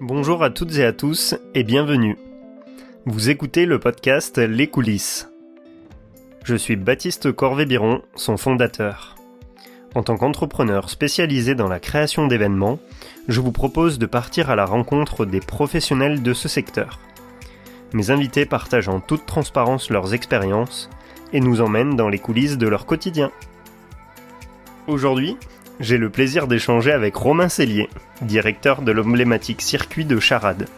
Bonjour à toutes et à tous et bienvenue. Vous écoutez le podcast Les coulisses. Je suis Baptiste Corvé-Biron, son fondateur. En tant qu'entrepreneur spécialisé dans la création d'événements, je vous propose de partir à la rencontre des professionnels de ce secteur. Mes invités partagent en toute transparence leurs expériences et nous emmènent dans les coulisses de leur quotidien. Aujourd'hui, j'ai le plaisir d'échanger avec Romain Cellier, directeur de l'emblématique circuit de Charade.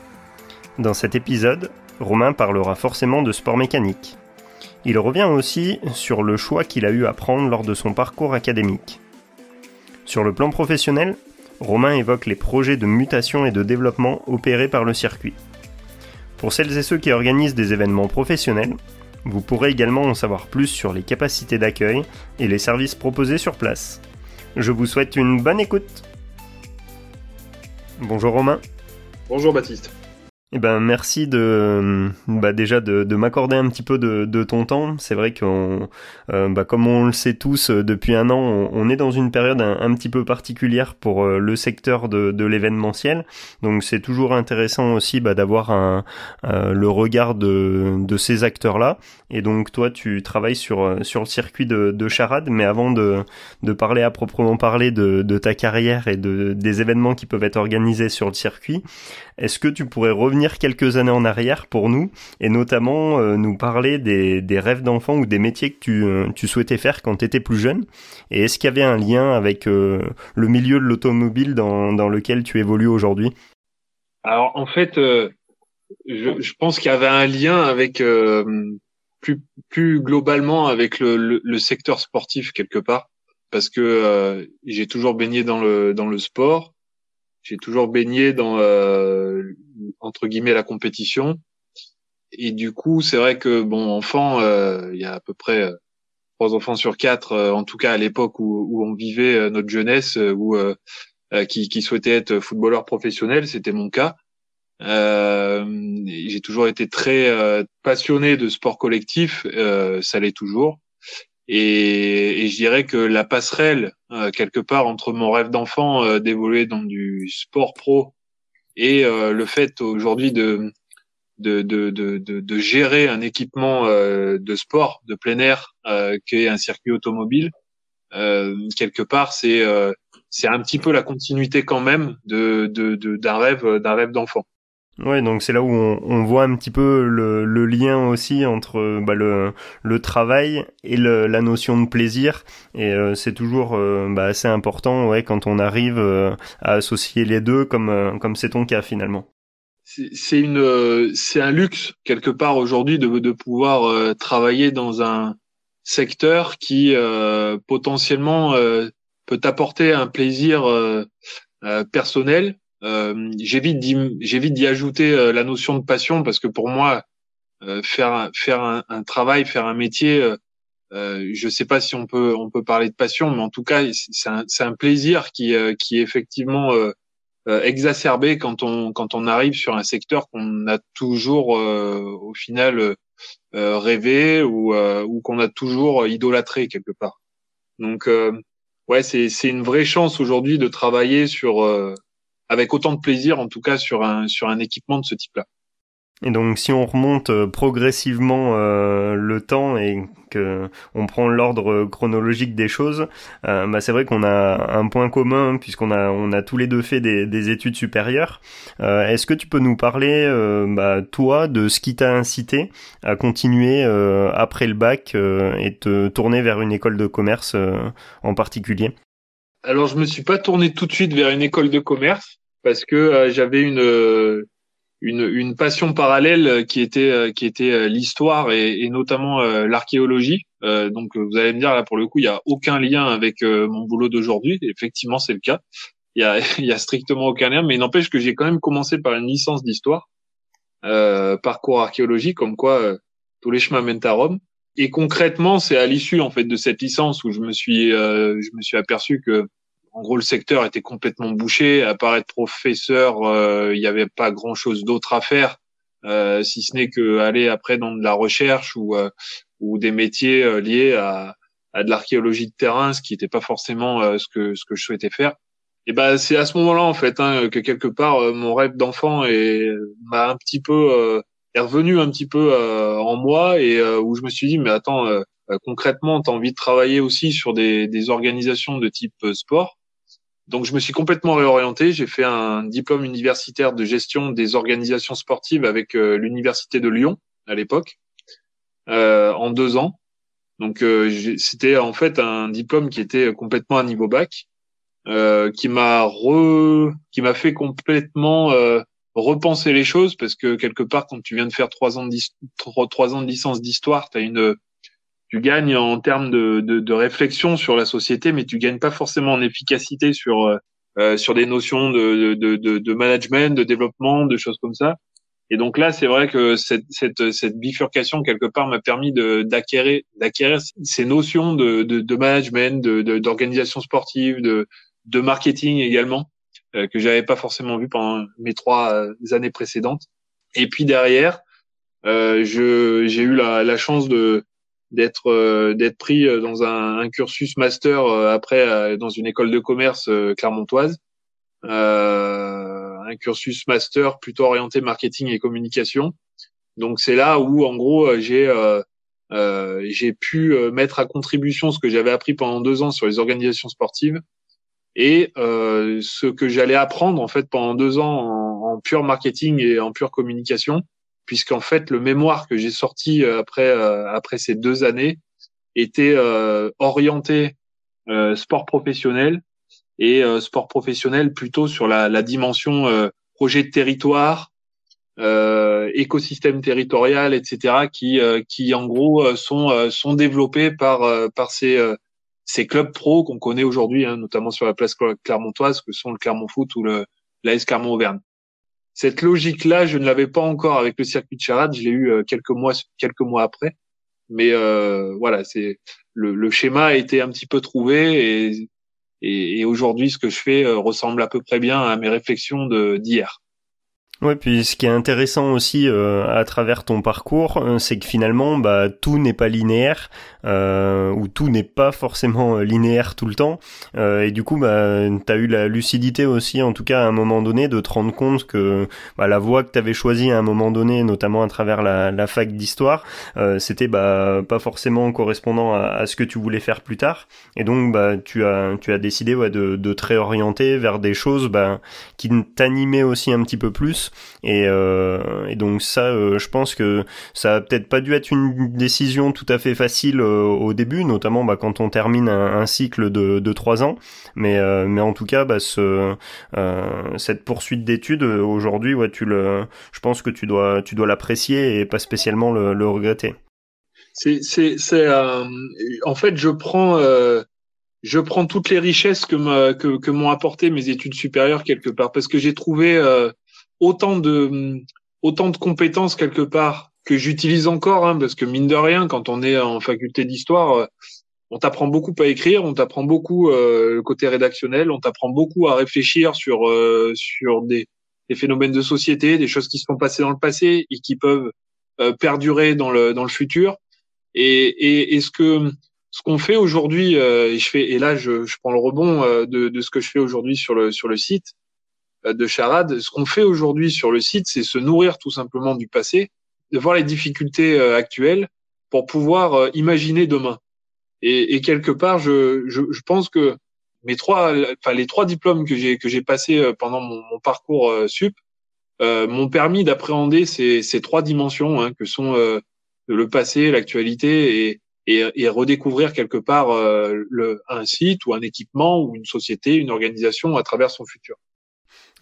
Dans cet épisode, Romain parlera forcément de sport mécanique. Il revient aussi sur le choix qu'il a eu à prendre lors de son parcours académique. Sur le plan professionnel, Romain évoque les projets de mutation et de développement opérés par le circuit. Pour celles et ceux qui organisent des événements professionnels, vous pourrez également en savoir plus sur les capacités d'accueil et les services proposés sur place. Je vous souhaite une bonne écoute. Bonjour Romain. Bonjour Baptiste. Eh ben merci de bah déjà de, de m'accorder un petit peu de, de ton temps. C'est vrai qu'on euh, bah comme on le sait tous euh, depuis un an, on, on est dans une période un, un, petit peu particulière pour euh, le secteur de, de l'événementiel. Donc c'est toujours intéressant aussi bah, d'avoir un le regard de, de ces acteurs là. Et donc toi tu travailles sur sur le circuit de, de charade. Mais avant de de parler à proprement parler de, de ta carrière et de des événements qui peuvent être organisés sur le circuit, est-ce que tu pourrais revenir quelques années en arrière pour nous et notamment euh, nous parler des, des rêves d'enfant ou des métiers que tu, euh, tu souhaitais faire quand tu étais plus jeune? Et est-ce qu'il y avait un lien avec euh, le milieu de l'automobile dans, dans lequel tu évolues aujourd'hui? Alors en fait, je, je, pense qu'il y avait un lien avec plus, plus globalement avec le, le, le, secteur sportif quelque part parce que j'ai toujours baigné dans le, dans le sport. J'ai toujours baigné dans euh, entre guillemets la compétition. Et du coup c'est vrai que bon enfant euh, il y a à peu près euh, trois enfants sur quatre euh, en tout cas à l'époque où, où, on vivait euh, notre jeunesse où qui, qui souhaitaient être footballeur professionnel c'était mon cas j'ai toujours été très passionné de sport collectif ça l'est toujours et, et, je dirais que la passerelle euh, quelque part entre mon rêve d'enfant euh, d'évoluer dans du sport pro et euh, le fait aujourd'hui de de, de, de, de, gérer un équipement de sport de plein air qui est un circuit automobile, quelque part c'est c'est un petit peu la continuité quand même de d'un rêve d'un rêve d'enfant. Ouais, donc c'est là où on, on, voit un petit peu le, le lien aussi entre bah, le, le travail et le, la notion de plaisir. Et euh, c'est toujours euh, bah, assez important ouais, quand on arrive euh, à associer les deux, comme comme c'est ton cas finalement. C'est une c'est un luxe quelque part aujourd'hui de, de pouvoir travailler dans un secteur qui potentiellement peut apporter un plaisir personnel euh, j'évite d'y, ajouter euh, la notion de passion parce que pour moi, euh, faire faire un, un, travail, faire un métier, euh, je sais pas si on peut on peut parler de passion, mais en tout cas, c'est un, un plaisir qui qui est effectivement exacerbé quand on quand on arrive sur un secteur qu'on a toujours au final rêvé ou ou qu'on a toujours idolâtré quelque part. Donc ouais, c'est une vraie chance aujourd'hui de travailler sur avec autant de plaisir, en tout cas sur un sur un équipement de ce type-là. Et donc, si on remonte euh, progressivement euh, le temps et que on prend l'ordre chronologique des choses, euh, bah c'est vrai qu'on a un point commun puisqu'on a on a tous les deux fait des, des études supérieures. Euh, Est-ce que tu peux nous parler, euh, bah, toi, de ce qui t'a incité à continuer après le bac et te tourner vers une école de commerce en particulier? Alors je me suis pas tourné tout de suite vers une école de commerce parce que euh, j'avais une, euh, une, une passion parallèle qui était euh, qui était l'histoire et, et, notamment l'archéologie. donc vous allez me dire là pour le coup il y a aucun lien avec mon boulot d'aujourd'hui. Effectivement c'est le cas. Il y a il y a strictement aucun lien, mais il n'empêche que j'ai quand même commencé par une licence d'histoire, parcours archéologie, comme quoi tous les chemins mènent à Rome. Et concrètement, c'est à l'issue en fait de cette licence où je me suis, euh, je me suis aperçu que, en gros, le secteur était complètement bouché. À part être professeur, euh, il n'y avait pas grand-chose d'autre à faire, euh, si ce n'est que aller après dans de la recherche ou euh, ou des métiers euh, liés à, à de l'archéologie de terrain, ce qui n'était pas forcément ce que ce que je souhaitais faire. Et ben c'est à ce moment-là en fait hein, que quelque part euh, mon rêve d'enfant est m'a un petit peu euh, est revenu un petit peu euh, en moi et où je me suis dit mais attends concrètement tu as envie de travailler aussi sur des, des organisations de type sport. Donc je me suis complètement réorienté, j'ai fait un diplôme universitaire de gestion des organisations sportives avec l'université de Lyon à l'époque en deux ans. Donc c'était en fait un diplôme qui était complètement à niveau bac euh, qui m'a re, qui m'a fait complètement euh, repenser les choses parce que quelque part quand tu viens de faire trois ans de trois ans de licence d'histoire, tu une tu gagnes en termes de, de, de, réflexion sur la société, mais tu gagnes pas forcément en efficacité sur euh, euh sur des notions de, de, de, management, de développement, de choses comme ça. Et donc là, c'est vrai que cette, cette, cette bifurcation quelque part m'a permis d'acquérir d'acquérir ces notions de, de, management, d'organisation sportive, de, de marketing également euh, que j'avais pas forcément vu pendant mes trois euh, années précédentes. Et puis derrière, euh, j'ai eu la, la chance de d'être euh, d'être pris dans un, un cursus master après dans une école de commerce clermontoise, un cursus master plutôt orienté marketing et communication. Donc c'est là où en gros j'ai j'ai pu mettre à contribution ce que j'avais appris pendant deux ans sur les organisations sportives et euh, ce que j'allais apprendre en fait pendant deux ans en, en pur marketing et en pure communication, puisqu'en fait le mémoire que j'ai sorti euh, après euh, après ces deux années était euh, orienté euh, sport professionnel et sport professionnel plutôt sur la, la dimension projet de territoire, écosystème territorial, etc. qui qui en gros sont sont développés par par ces ces clubs pro qu'on connaît aujourd'hui, hein, notamment sur la place clermontoise, que sont le Clermont Foot ou le l'AS Clermont-Auvergne. Cette logique-là, je ne l'avais pas encore avec le circuit de charade. Je l'ai eu euh, quelques mois quelques mois après. Mais euh, voilà, c'est le, schéma a été un petit peu trouvé et aujourd'hui, ce que je fais euh, ressemble à peu près bien à mes réflexions d'hier. Ouais, puis ce qui est intéressant aussi euh, à travers ton parcours, euh, c'est que finalement, bah, tout n'est pas linéaire, euh, ou tout n'est pas forcément euh, linéaire tout le temps. et du coup, bah, tu as eu la lucidité aussi, en tout cas à un moment donné, de te rendre compte que bah, la voie que tu avais choisie à un moment donné, notamment à travers la, la fac d'histoire, c'était bah, pas forcément correspondant à, à, ce que tu voulais faire plus tard. Et donc, bah, tu as, tu as décidé ouais, de, de te réorienter vers des choses bah, qui t'animaient aussi un petit peu plus et, euh, et donc ça, euh, je pense que ça a peut-être pas dû être une décision tout à fait facile euh, au début, notamment bah, quand on termine un, cycle de, de trois ans. Mais, en tout cas, bah, ce, cette poursuite d'études aujourd'hui, tu le, je pense que tu dois, l'apprécier et pas spécialement le, regretter. En fait, je prends je prends toutes les richesses que, que, que m'ont apporté mes études supérieures quelque part parce que j'ai trouvé autant de autant de compétences quelque part que j'utilise encore, hein, parce que mine de rien, quand on est en faculté d'histoire, euh, on t'apprend beaucoup à écrire, on t'apprend beaucoup euh, le côté rédactionnel, on t'apprend beaucoup à réfléchir sur euh, sur des, des, phénomènes de société, des choses qui se sont passées dans le passé et qui peuvent perdurer dans le dans le futur. Et, et, et ce que ce qu'on fait aujourd'hui, et je fais et là je, je prends le rebond de, de ce que je fais aujourd'hui sur le sur le site, euh, de charade. Ce qu'on fait aujourd'hui sur le site, c'est se nourrir tout simplement du passé, de voir les difficultés euh, actuelles pour pouvoir euh, imaginer demain. Et, et quelque part, je, je, je, pense que mes trois, enfin les trois diplômes que j'ai que j'ai passés pendant mon, mon parcours sup euh, m'ont permis d'appréhender ces, ces, trois dimensions hein, que sont euh, le passé, l'actualité et, et, et, redécouvrir quelque part euh, le, un site ou un équipement ou une société, une organisation à travers son futur.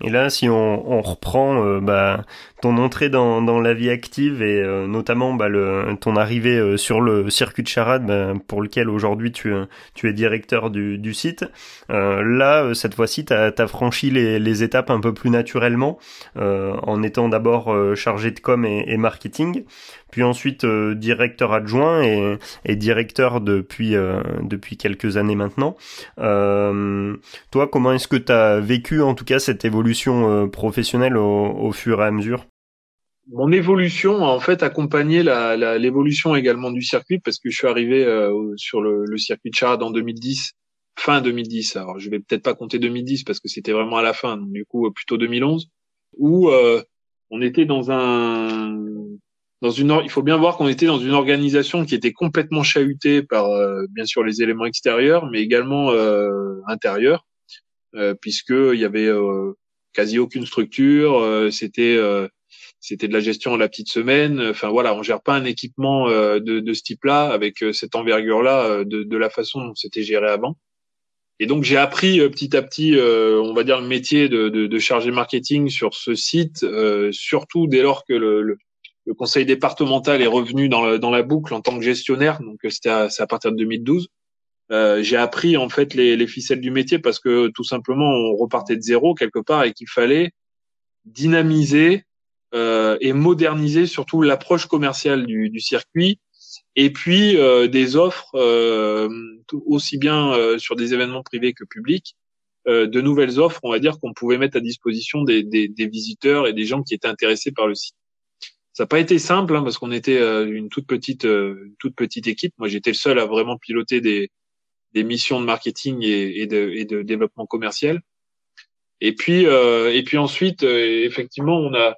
Et là, si on, on reprend euh, bah, ton entrée dans, dans la vie active et euh, notamment bah, le, ton arrivée euh, sur le circuit de charade bah, pour lequel aujourd'hui tu, tu es directeur du, du site, là, cette fois-ci, tu as, franchi les, étapes un peu plus naturellement en étant d'abord chargé de com et marketing puis ensuite euh, directeur adjoint et, et directeur depuis euh, depuis quelques années maintenant. Euh, toi, comment est-ce que tu as vécu en tout cas cette évolution professionnelle au, au, fur et à mesure? Mon évolution a en fait accompagné l'évolution également du circuit parce que je suis arrivé sur le, le, circuit de Charade en 2010 fin 2010. Alors je vais peut-être pas compter 2010 parce que c'était vraiment à la fin, donc du coup plutôt 2011, où on était dans un dans une il faut bien voir qu'on était dans une organisation qui était complètement chahutée par bien sûr les éléments extérieurs mais également euh, intérieurs euh, puisque il y avait quasi aucune structure c'était c'était de la gestion à la petite semaine. Enfin voilà, on gère pas un équipement euh, de, de ce type-là avec euh, cette envergure-là euh, de, de, la façon dont c'était géré avant. Et donc j'ai appris petit à petit, on va dire le métier de, de, de chargé marketing sur ce site, surtout dès lors que le, le, conseil départemental est revenu dans la, dans la boucle en tant que gestionnaire. Donc c'était à, à, partir de 2012. j'ai appris en fait les, les ficelles du métier parce que tout simplement on repartait de zéro quelque part et qu'il fallait dynamiser euh, et moderniser surtout l'approche commerciale du, du, circuit et puis euh, des offres euh, aussi bien euh, sur des événements privés que publics euh, de nouvelles offres on va dire qu'on pouvait mettre à disposition des, des, des, visiteurs et des gens qui étaient intéressés par le site ça n'a pas été simple hein, parce qu'on était une toute petite une toute petite équipe moi j'étais le seul à vraiment piloter des, des missions de marketing et, et, de, et de développement commercial et puis et puis ensuite effectivement on a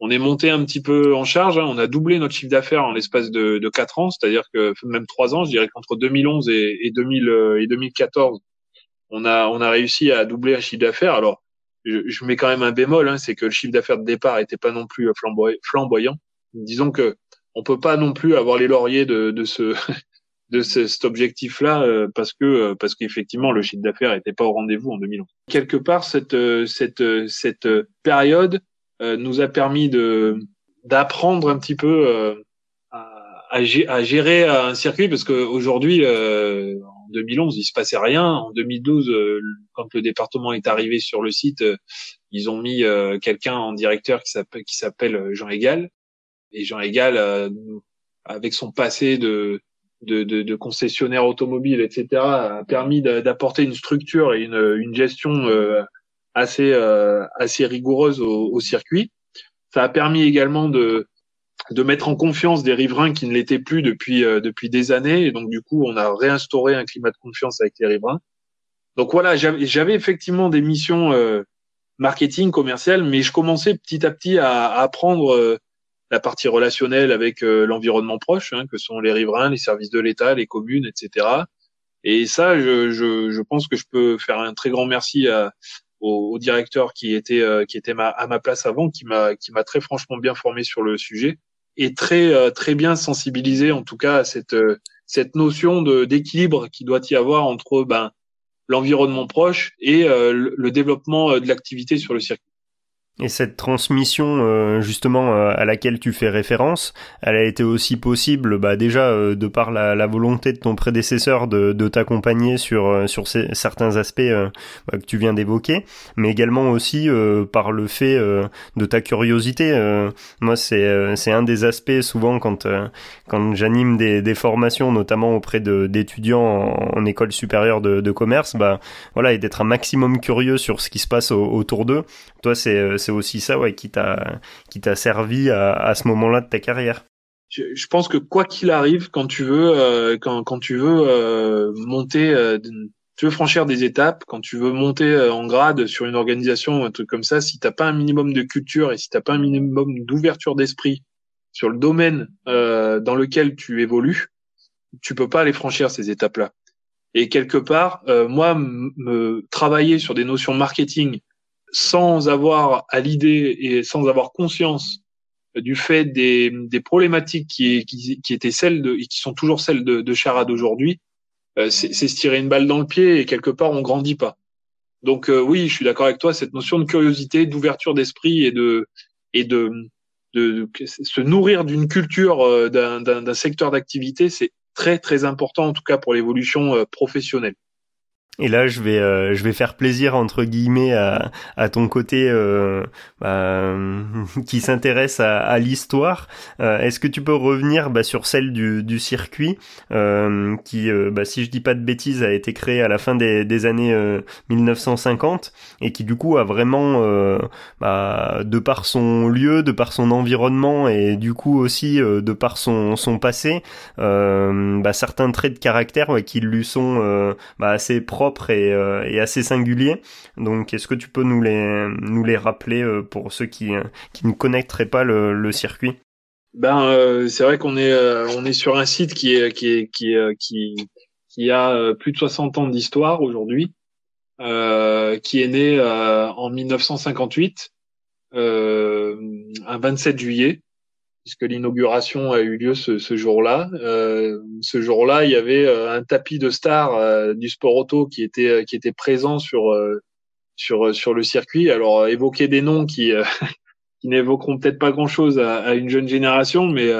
on est monté un petit peu en charge. Hein. On a doublé notre chiffre d'affaires en l'espace de, de 4 ans, c'est-à-dire que même trois ans, je dirais qu'entre 2011 et, et, 2000, et 2014, on a, on a réussi à doubler un chiffre d'affaires. Alors, je, mets quand même un bémol, hein, c'est que le chiffre d'affaires de départ n'était pas non plus flamboyant. Disons que on peut pas non plus avoir les lauriers de, de ce de cet objectif-là euh, parce que euh, parce qu'effectivement le chiffre d'affaires n'était pas au rendez-vous en 2011. Quelque part cette euh, cette cette période euh, nous a permis de d'apprendre un petit peu euh, à, à, gérer un circuit parce qu'aujourd'hui, euh, en 2011, il se passait rien. En 2012, quand le département est arrivé sur le site, ils ont mis quelqu'un en directeur qui s'appelle Jean Égal. Et Jean Égal, avec son passé de de, de, de, concessionnaire automobile, etc., a permis d'apporter une structure et une, une gestion assez euh, assez rigoureuse au, au, circuit. Ça a permis également de de mettre en confiance des riverains qui ne l'étaient plus depuis euh, depuis des années et donc du coup on a réinstauré un climat de confiance avec les riverains. Donc voilà, j'avais effectivement des missions euh, marketing commercial, mais je commençais petit à petit à, à apprendre euh, la partie relationnelle avec l'environnement proche, hein, que sont les riverains, les services de l'État, les communes, etc. Et ça, je, je, je, pense que je peux faire un très grand merci à, au, directeur qui était euh, qui était à ma place avant, qui m'a qui m'a très franchement bien formé sur le sujet et très euh, très bien sensibilisé en tout cas à cette euh, cette notion de d'équilibre qui doit y avoir entre ben l'environnement proche et le développement de l'activité sur le circuit. Et cette transmission euh, justement euh, à laquelle tu fais référence, elle a été aussi possible bah, déjà euh, de par la, la, volonté de ton prédécesseur de, de t'accompagner sur sur ces, certains aspects bah, que tu viens d'évoquer, mais également aussi par le fait de ta curiosité. moi, c'est c'est un des aspects souvent quand quand j'anime des, des formations, notamment auprès d'étudiants en, en, école supérieure de, de commerce, bah voilà, et d'être un maximum curieux sur ce qui se passe autour d'eux. Toi, c'est c'est aussi ça ouais, qui t'a servi à, à ce moment-là de ta carrière. Je, pense que quoi qu'il arrive, quand tu veux euh, quand, quand tu veux euh, monter, euh, tu veux franchir des étapes, quand tu veux monter en grade sur une organisation ou un truc comme ça, si t'as pas un minimum de culture et si t'as pas un minimum d'ouverture d'esprit sur le domaine dans lequel tu évolues, tu peux pas aller franchir ces étapes-là. Et quelque part, moi, me travailler sur des notions marketing sans avoir à l'idée et sans avoir conscience du fait des, des problématiques qui, qui, qui, étaient celles de, et qui sont toujours celles de, de Charade aujourd'hui, euh, c'est se tirer une balle dans le pied et quelque part on grandit pas. Donc euh, oui, je suis d'accord avec toi, cette notion de curiosité, d'ouverture d'esprit et de et de, de, de se nourrir d'une culture euh, d'un secteur d'activité, c'est très très important en tout cas pour l'évolution professionnelle. Et là, je vais, euh, je vais faire plaisir entre guillemets à, à ton côté euh, bah, qui s'intéresse à, l'histoire. Euh, est-ce que tu peux revenir bah, sur celle du, du circuit qui, bah, si je dis pas de bêtises, a été créé à la fin des, des années 1950 et qui du coup a vraiment, de par son lieu, de par son environnement et du coup aussi de par son, son passé, certains traits de caractère qui lui sont assez propres propre et, et assez singuliers. Donc, est-ce que tu peux nous les nous les rappeler pour ceux qui qui ne connaîtraient pas le, le circuit? Ben, c'est vrai qu'on est on est sur un site qui est qui est qui qui qui a plus de 60 ans d'histoire aujourd'hui, qui est né en 1958 euh, un 27 juillet, puisque l'inauguration a eu lieu ce, jour-là. Euh, ce jour-là, il y avait euh, un tapis de stars euh, du sport auto qui était qui était présent sur sur sur le circuit. Alors évoquer des noms qui qui n'évoqueront peut-être pas grand-chose à, à, une jeune génération, mais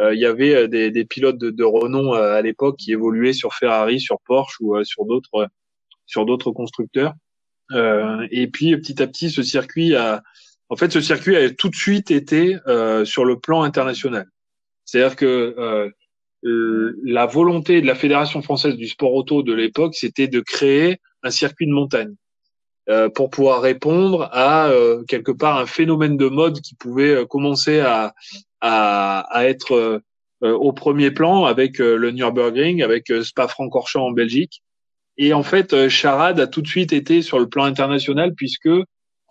il y avait des, des pilotes de, de renom à l'époque qui évoluaient sur Ferrari, sur Porsche ou sur d'autres sur d'autres constructeurs. et puis petit à petit, ce circuit a en fait, ce circuit a tout de suite été euh, sur le plan international. C'est-à-dire que euh, la volonté de la Fédération française du sport auto de l'époque, c'était de créer un circuit de montagne euh, pour pouvoir répondre à euh, quelque part un phénomène de mode qui pouvait euh, commencer à, à, à être au premier plan avec le Nürburgring, avec Spa-Francorchamps en Belgique. Et en fait, Charade a tout de suite été sur le plan international puisque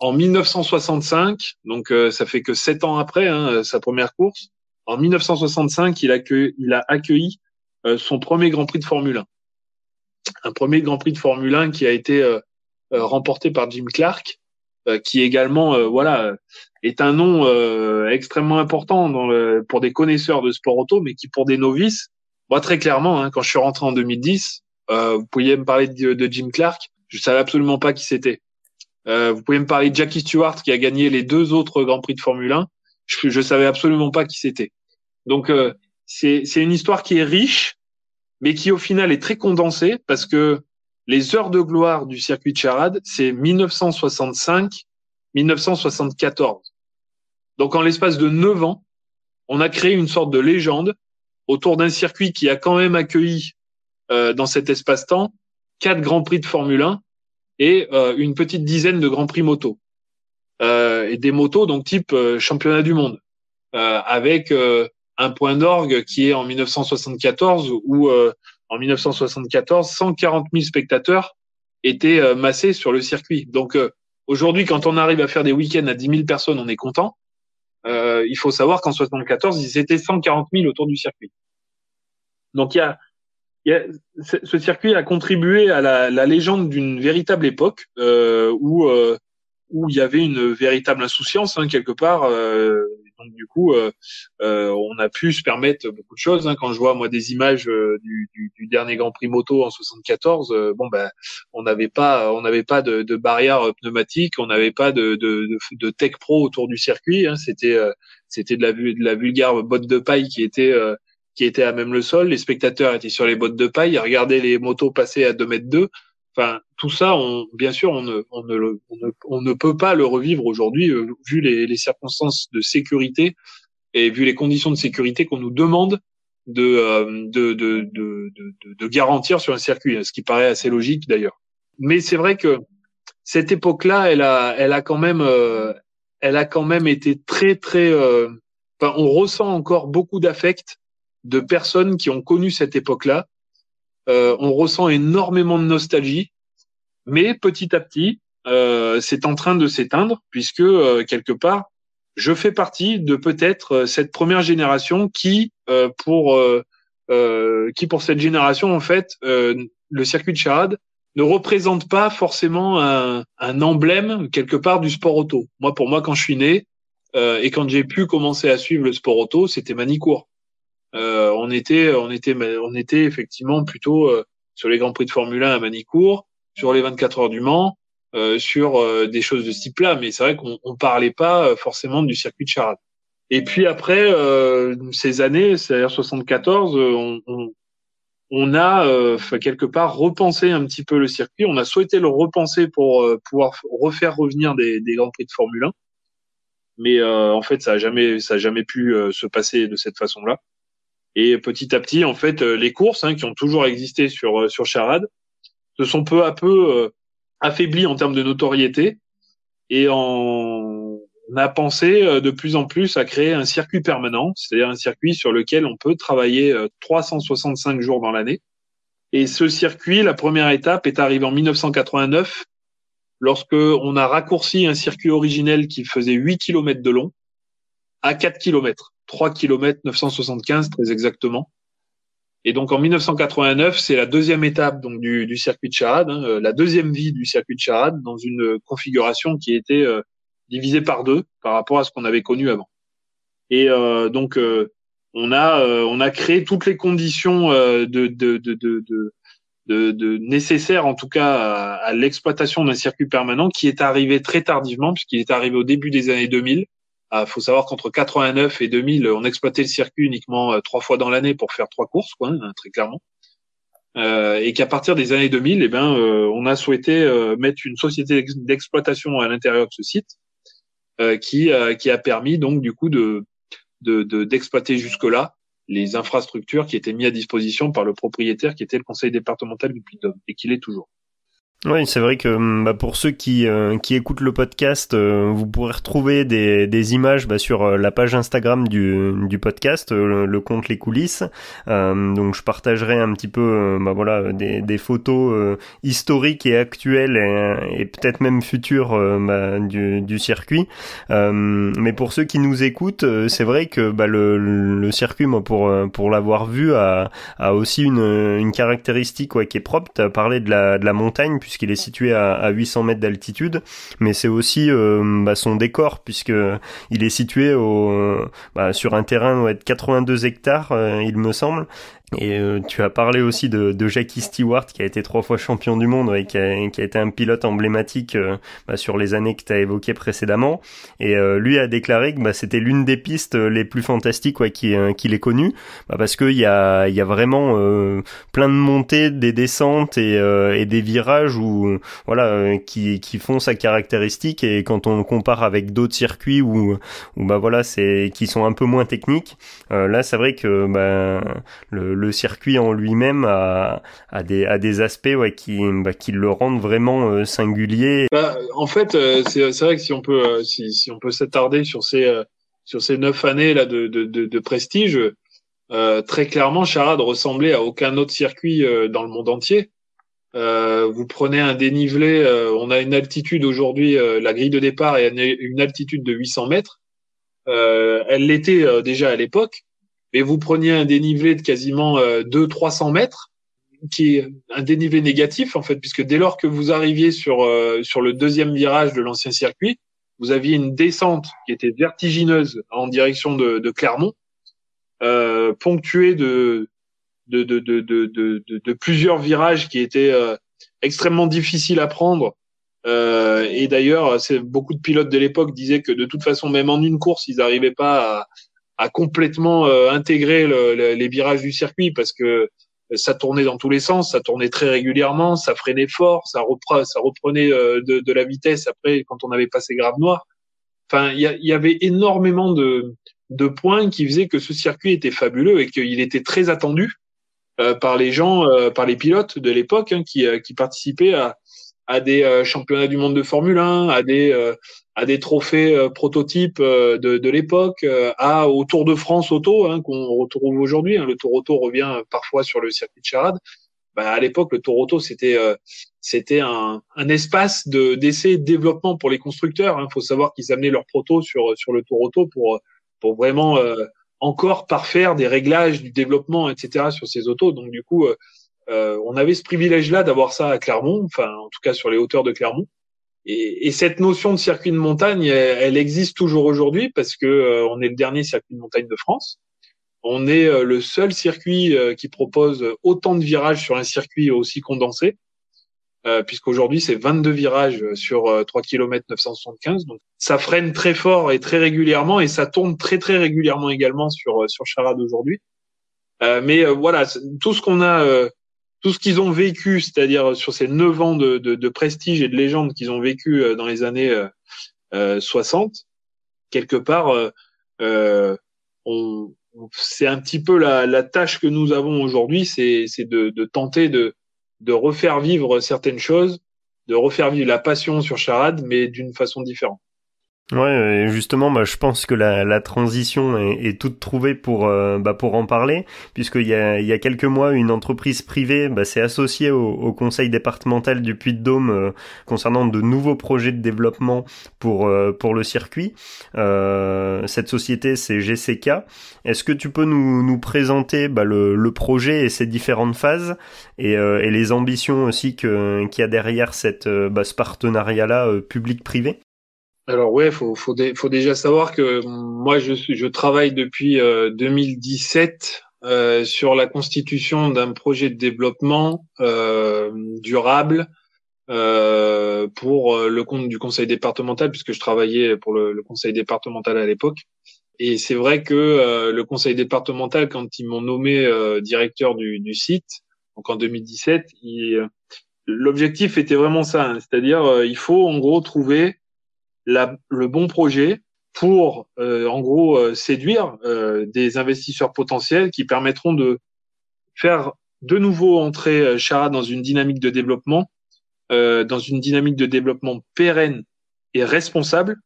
en 1965, donc euh, ça fait que sept ans après hein, sa première course, en 1965, il, il a accueilli euh, son premier Grand Prix de Formule 1. Un premier Grand Prix de Formule 1 qui a été euh, remporté par Jim Clark, qui également voilà est un nom extrêmement important pour des connaisseurs de sport auto, mais qui pour des novices, moi très clairement, hein, quand je suis rentré en 2010, vous pouviez me parler de, de Jim Clark, je savais absolument pas qui c'était. Euh, vous pouvez me parler de Jackie Stewart qui a gagné les deux autres Grands Prix de Formule 1. Je, je savais absolument pas qui c'était. Donc euh, c'est une histoire qui est riche, mais qui au final est très condensée parce que les heures de gloire du circuit de Charade, c'est 1965-1974. Donc en l'espace de neuf ans, on a créé une sorte de légende autour d'un circuit qui a quand même accueilli euh, dans cet espace-temps quatre grands prix de Formule 1 et euh, une petite dizaine de grands prix moto euh, et des motos donc type euh, championnat du monde avec un point d'orgue qui est en 1974 où en 1974 140 000 spectateurs étaient massés sur le circuit. Donc aujourd'hui, quand on arrive à faire des week-ends à 10 000 personnes, on est content. Euh, il faut savoir qu'en 74, ils étaient 140 000 autour du circuit. Donc il y a, ce circuit a contribué à la, la légende d'une véritable époque euh, où euh, où il y avait une véritable insouciance hein, quelque part. Euh, donc du coup, euh, euh, on a pu se permettre beaucoup de choses. Hein. Quand je vois moi des images du, du, du, dernier Grand Prix moto en 74, bon ben on n'avait pas on n'avait pas de, de barrière pneumatique, on n'avait pas de, de, de, tech pro autour du circuit. Hein. C'était c'était de la de la vulgaire botte de paille qui était qui était à même le sol. Les spectateurs étaient sur les bottes de paille, regardaient les motos passer à 2 mètres 2. Enfin, tout ça, on, bien sûr, on ne, on, ne, on, ne, peut pas le revivre aujourd'hui, euh, vu les, les, circonstances de sécurité et vu les conditions de sécurité qu'on nous demande de, euh, de, de, de, de, garantir sur un circuit, ce qui paraît assez logique d'ailleurs. Mais c'est vrai que cette époque-là, elle a, elle a quand même, euh, elle a quand même été très, très. Enfin, on ressent encore beaucoup d'affect de personnes qui ont connu cette époque-là. Euh, on ressent énormément de nostalgie, mais petit à petit, euh, c'est en train de s'éteindre puisque euh, quelque part, je fais partie de peut-être cette première génération qui, pour qui pour cette génération en fait, le circuit de charade ne représente pas forcément un, un, emblème quelque part du sport auto. Moi, pour moi, quand je suis né et quand j'ai pu commencer à suivre le sport auto, c'était Manicourt. Euh, on était, on était, on était effectivement plutôt euh, sur les grands prix de Formule 1 à Manicourt, sur les 24 heures du Mans, euh, sur des choses de ce type-là. Mais c'est vrai qu'on on parlait pas forcément du circuit de Charade. Et puis après ces années, c'est-à-dire 74, on, on, on a quelque part repensé un petit peu le circuit. On a souhaité le repenser pour pouvoir refaire revenir des, des grands prix de Formule 1 mais en fait ça a jamais ça a jamais pu se passer de cette façon-là. Et petit à petit, en fait, euh, les courses hein, qui ont toujours existé sur euh, sur Charade se sont peu à peu euh, affaiblies en termes de notoriété. Et on a pensé de plus en plus à créer un circuit permanent, c'est-à-dire un circuit sur lequel on peut travailler 365 jours dans l'année. Et ce circuit, la première étape est arrivée en 1989, lorsque on a raccourci un circuit originel qui faisait 8 km de long à 4 km, 3 km 975 très exactement. Et donc en 1989, c'est la deuxième étape donc du, du circuit de Charade, hein, euh, la deuxième vie du circuit de Charade dans une configuration qui était euh, divisée par deux par rapport à ce qu'on avait connu avant. Et euh, donc on a on a créé toutes les conditions de, de, de, de, de nécessaires en tout cas à, à l'exploitation d'un circuit permanent qui est arrivé très tardivement puisqu'il est arrivé au début des années 2000 il ah, faut savoir qu'entre 89 et 2000, on exploitait le circuit uniquement euh, trois fois dans l'année pour faire trois courses, quoi, hein, très clairement. Euh, et qu'à partir des années 2000, eh ben, euh, on a souhaité euh, mettre une société d'exploitation à l'intérieur de ce site, qui, qui a permis donc du coup de d'exploiter de, jusque-là les infrastructures qui étaient mises à disposition par le propriétaire, qui était le conseil départemental du Puy-de-Dôme, et qui l'est toujours. Oui, c'est vrai que hum, bah, pour ceux qui, euh, qui écoutent le podcast, euh, vous pourrez retrouver des, des images bah, sur euh, la page Instagram du, du podcast, le, compte Les Coulisses. donc je partagerai un petit peu bah, voilà, des, des photos historiques et actuelles et, et peut-être même futures bah, du, du circuit. mais pour ceux qui nous écoutent, c'est vrai que bah, le, le circuit, moi, pour, pour l'avoir vu, a, a aussi une, une caractéristique ouais, qui est propre. Tu as parlé de la, de la montagne, puisqu'il est situé à, 800 mètres d'altitude, mais c'est aussi euh, bah, son décor puisque il est situé au, bah, sur un terrain de 82 hectares, euh, il me semble, et euh, tu as parlé aussi de, de, Jackie Stewart qui a été trois fois champion du monde et qui a, qui a été un pilote emblématique euh, bah, sur les années que tu as évoquées précédemment. Et euh, lui a déclaré que bah, c'était l'une des pistes les plus fantastiques ouais, qu'il ait connues bah, parce qu'il y a, y a vraiment plein de montées, des descentes et, et des virages où voilà qui, qui font sa caractéristique et quand on compare avec d'autres circuits où, où bah voilà c'est qui sont un peu moins techniques, là c'est vrai que bah, le le circuit en lui-même a, des, des aspects ouais, qui, bah, qui le rendent vraiment euh, singulier. Bah, en fait, euh, c'est vrai que si on peut euh, si, si s'attarder sur ces sur ces neuf années là de, de, de, prestige, très clairement, Charade ressemblait à aucun autre circuit dans le monde entier. vous prenez un dénivelé, on a une altitude aujourd'hui, la grille de départ est une altitude de 800 mètres. elle l'était déjà à l'époque mais vous preniez un dénivelé de quasiment euh, 200-300 mètres, qui est un dénivelé négatif en fait, puisque dès lors que vous arriviez sur euh, sur le deuxième virage de l'ancien circuit, vous aviez une descente qui était vertigineuse en direction de, de Clermont, euh, ponctuée de de, de, de, de, de plusieurs virages qui étaient euh, extrêmement difficiles à prendre. Euh, et d'ailleurs, beaucoup de pilotes de l'époque disaient que de toute façon, même en une course, ils n'arrivaient pas à, a complètement euh, intégré les virages du circuit parce que ça tournait dans tous les sens, ça tournait très régulièrement, ça freinait fort, ça, reprenait, ça reprenait euh, de, de, la vitesse après quand on avait passé Grave Noir. Enfin, il y, avait énormément de, de points qui faisaient que ce circuit était fabuleux et qu'il était très attendu euh, par les gens, par les pilotes de l'époque hein, qui, qui participaient à, à des euh, championnats du monde de Formule 1, à des euh, à des trophées euh, prototypes de, de l'époque, à au Tour de France auto hein, qu'on retrouve aujourd'hui. Hein. Le Tour auto revient parfois sur le circuit de Charade. Bah, à l'époque, le Tour auto c'était c'était un, un espace de d'essai et de développement pour les constructeurs. Il hein. faut savoir qu'ils amenaient leurs protos sur sur le Tour auto pour pour vraiment encore parfaire des réglages du développement, etc. sur ces autos. Donc du coup, euh, on avait ce privilège-là d'avoir ça à Clermont, enfin en tout cas sur les hauteurs de Clermont. Et, et cette notion de circuit de montagne, elle, existe toujours aujourd'hui parce que euh, on est le dernier circuit de montagne de France. On est euh, le seul circuit qui propose autant de virages sur un circuit aussi condensé, puisqu'aujourd'hui c'est 22 virages sur 3 km 975. Donc ça freine très fort et très régulièrement et ça tourne très très régulièrement également sur sur Charade aujourd'hui. mais voilà, tout ce qu'on a tout ce qu'ils ont vécu, c'est-à-dire sur ces neuf ans de, prestige et de légende qu'ils ont vécu euh, dans les années euh, euh, 60, quelque part, euh, euh on, c'est un petit peu la, tâche que nous avons aujourd'hui, c'est, de, tenter de, de refaire vivre certaines choses, de refaire vivre la passion sur Charade, mais d'une façon différente. Ouais, justement, bah, je pense que la, transition est, toute trouvée pour euh, bah, pour en parler, puisqu'il y a, il y a quelques mois, une entreprise privée bah, s'est associée au, au, conseil départemental du Puy-de-Dôme euh, concernant de nouveaux projets de développement pour euh, pour le circuit. cette société, c'est GCK. Est-ce que tu peux nous, nous présenter bah, le, le, projet et ses différentes phases et, et les ambitions aussi que qu'il y a derrière cette bah, ce partenariat-là public-privé? Alors ouais, faut faut, faut déjà savoir que moi je je travaille depuis 2017 euh, euh, sur la constitution d'un projet de développement euh, durable euh, pour euh, le compte du conseil départemental puisque je travaillais pour le, le conseil départemental à l'époque. Et c'est vrai que le conseil départemental, quand ils m'ont nommé directeur du, du, site, donc en 2017, l'objectif était vraiment ça, hein. c'est-à-dire il faut en gros trouver la, le bon projet pour, euh, en gros, euh, séduire euh, des investisseurs potentiels qui permettront de faire de nouveau entrer Chara dans une dynamique de développement, dans une dynamique de développement pérenne et responsable,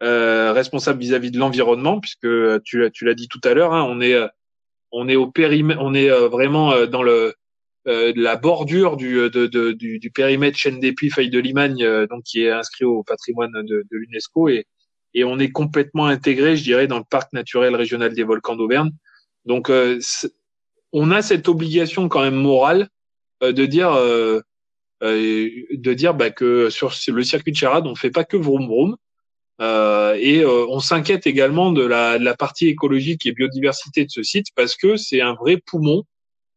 responsable vis-à-vis de l'environnement, puisque tu, tu l'as dit tout à l'heure, hein, on est on est au périmètre, on est vraiment dans le euh, la bordure du, euh, de, de, du, du, périmètre chaîne des puits Feuille de Limagne, euh, donc qui est inscrit au patrimoine de, de l'UNESCO et, et on est complètement intégré, je dirais, dans le parc naturel régional des volcans d'Auvergne. Donc, on a cette obligation quand même morale de dire de dire bah, que sur le circuit de Charade, on fait pas que vroom vroom. Euh, et on s'inquiète également de la, de la, partie écologique et biodiversité de ce site parce que c'est un vrai poumon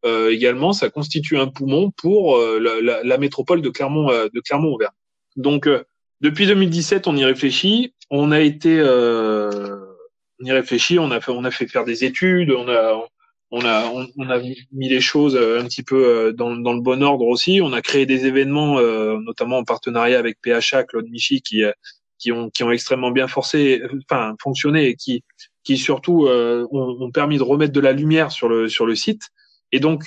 euh, également, ça constitue un poumon pour euh, la, la, métropole de Clermont, euh, de Clermont-Auvergne. Donc, depuis 2017, on y réfléchit. On a été, on y réfléchit. On a fait, on a fait faire des études. On a, on a, on, a mis les choses un petit peu dans, dans, le bon ordre aussi. On a créé des événements, notamment en partenariat avec PHA, Claude Michi, qui, qui ont, qui ont extrêmement bien forcé, enfin fonctionné et qui, qui surtout ont, ont, permis de remettre de la lumière sur le sur le site et donc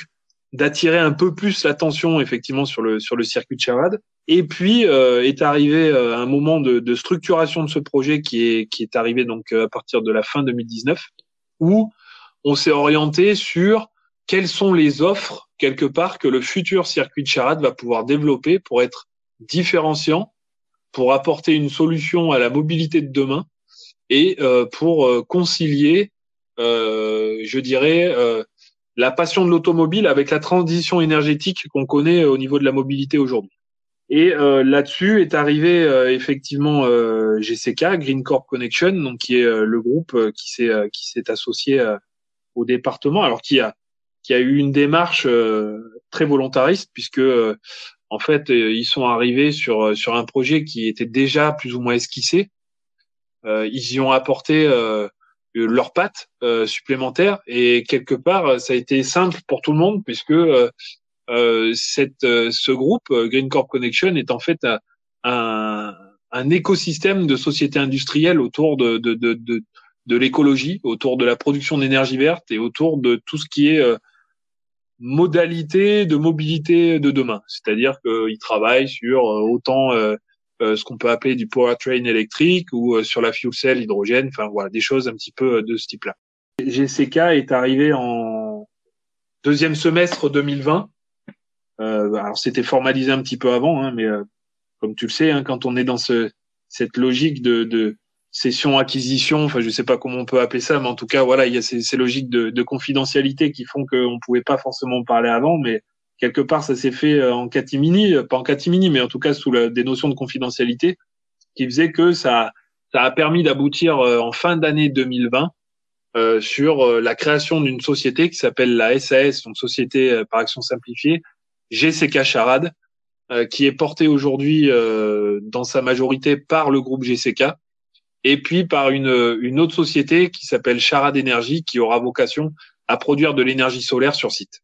d'attirer un peu plus l'attention effectivement sur le sur le circuit de charade. Et puis euh, est arrivé euh, un moment de, de, structuration de ce projet qui est qui est arrivé donc euh, à partir de la fin 2019 où on s'est orienté sur quelles sont les offres quelque part que le futur circuit de charade va pouvoir développer pour être différenciant, pour apporter une solution à la mobilité de demain et euh, pour concilier, je dirais, la passion de l'automobile avec la transition énergétique qu'on connaît au niveau de la mobilité aujourd'hui. Et euh, là-dessus est arrivé euh, effectivement euh, GCK, Green Corp Connection, donc qui est le groupe qui s'est qui s'est associé au département, alors qui a qui a eu une démarche très volontariste puisque en fait ils sont arrivés sur sur un projet qui était déjà plus ou moins esquissé. ils y ont apporté euh, leurs pattes euh, supplémentaires et quelque part euh, ça a été simple pour tout le monde puisque euh, cette ce groupe Green Corp Connection est en fait un, un écosystème de sociétés industrielles autour de de, de, de, de l'écologie, autour de la production d'énergie verte et autour de tout ce qui est modalité de mobilité de demain. C'est-à-dire qu'ils travaillent sur autant euh, ce qu'on peut appeler du powertrain électrique ou euh, sur la fuel cell hydrogène, enfin voilà, des choses un petit peu euh, de ce type-là. GCK est arrivé en deuxième semestre 2020. Euh, alors c'était formalisé un petit peu avant, hein, mais comme tu le sais, hein, quand on est dans ce, cette logique de, de cession-acquisition, enfin je sais pas comment on peut appeler ça, mais en tout cas voilà, il y a ces, ces logiques de, de confidentialité qui font qu'on pouvait pas forcément parler avant, mais quelque part, ça s'est fait euh, en catimini, euh, pas en catimini, mais en tout cas sous des notions de confidentialité, qui faisait que ça, ça a permis d'aboutir euh, en fin d'année 2020 euh, sur la création d'une société qui s'appelle la SAS, donc Société par Action Simplifiée, GCK Charade, qui est portée aujourd'hui dans sa majorité par le groupe GCK, et puis par une, une autre société qui s'appelle Charade Énergie, qui aura vocation à produire de l'énergie solaire sur site.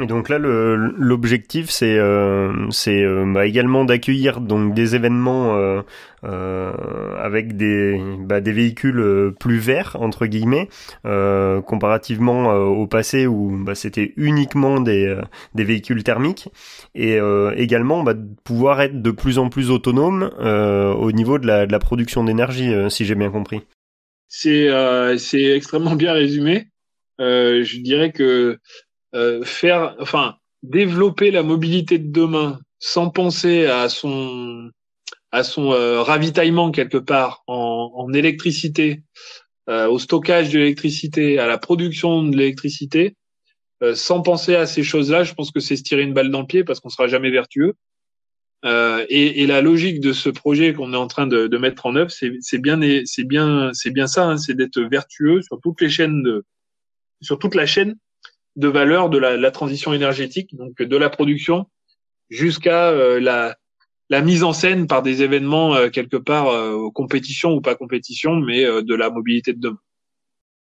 Et donc là, l'objectif, c'est euh, c'est euh, bah, également d'accueillir donc des événements euh, euh avec des bah, des véhicules plus verts entre guillemets, comparativement au passé où bah, c'était uniquement des des véhicules thermiques, et également bah, pouvoir être de plus en plus autonome au niveau de la de la production d'énergie, si j'ai bien compris. C'est c'est extrêmement bien résumé. je dirais que euh, faire, enfin, développer la mobilité de demain sans penser à son à son euh, ravitaillement quelque part en, en électricité, euh, au stockage de l'électricité, à la production de l'électricité, sans penser à ces choses-là, je pense que c'est se tirer une balle dans le pied parce qu'on sera jamais vertueux. Et, et, la logique de ce projet qu'on est en train de, de mettre en œuvre, c'est bien, c'est bien, c'est bien ça, hein, c'est d'être vertueux sur toutes les chaînes de, sur toute la chaîne de valeur de la, transition énergétique, donc de la production jusqu'à euh, la, mise en scène par des événements euh, quelque part euh, compétition ou pas compétition, mais de la mobilité de demain.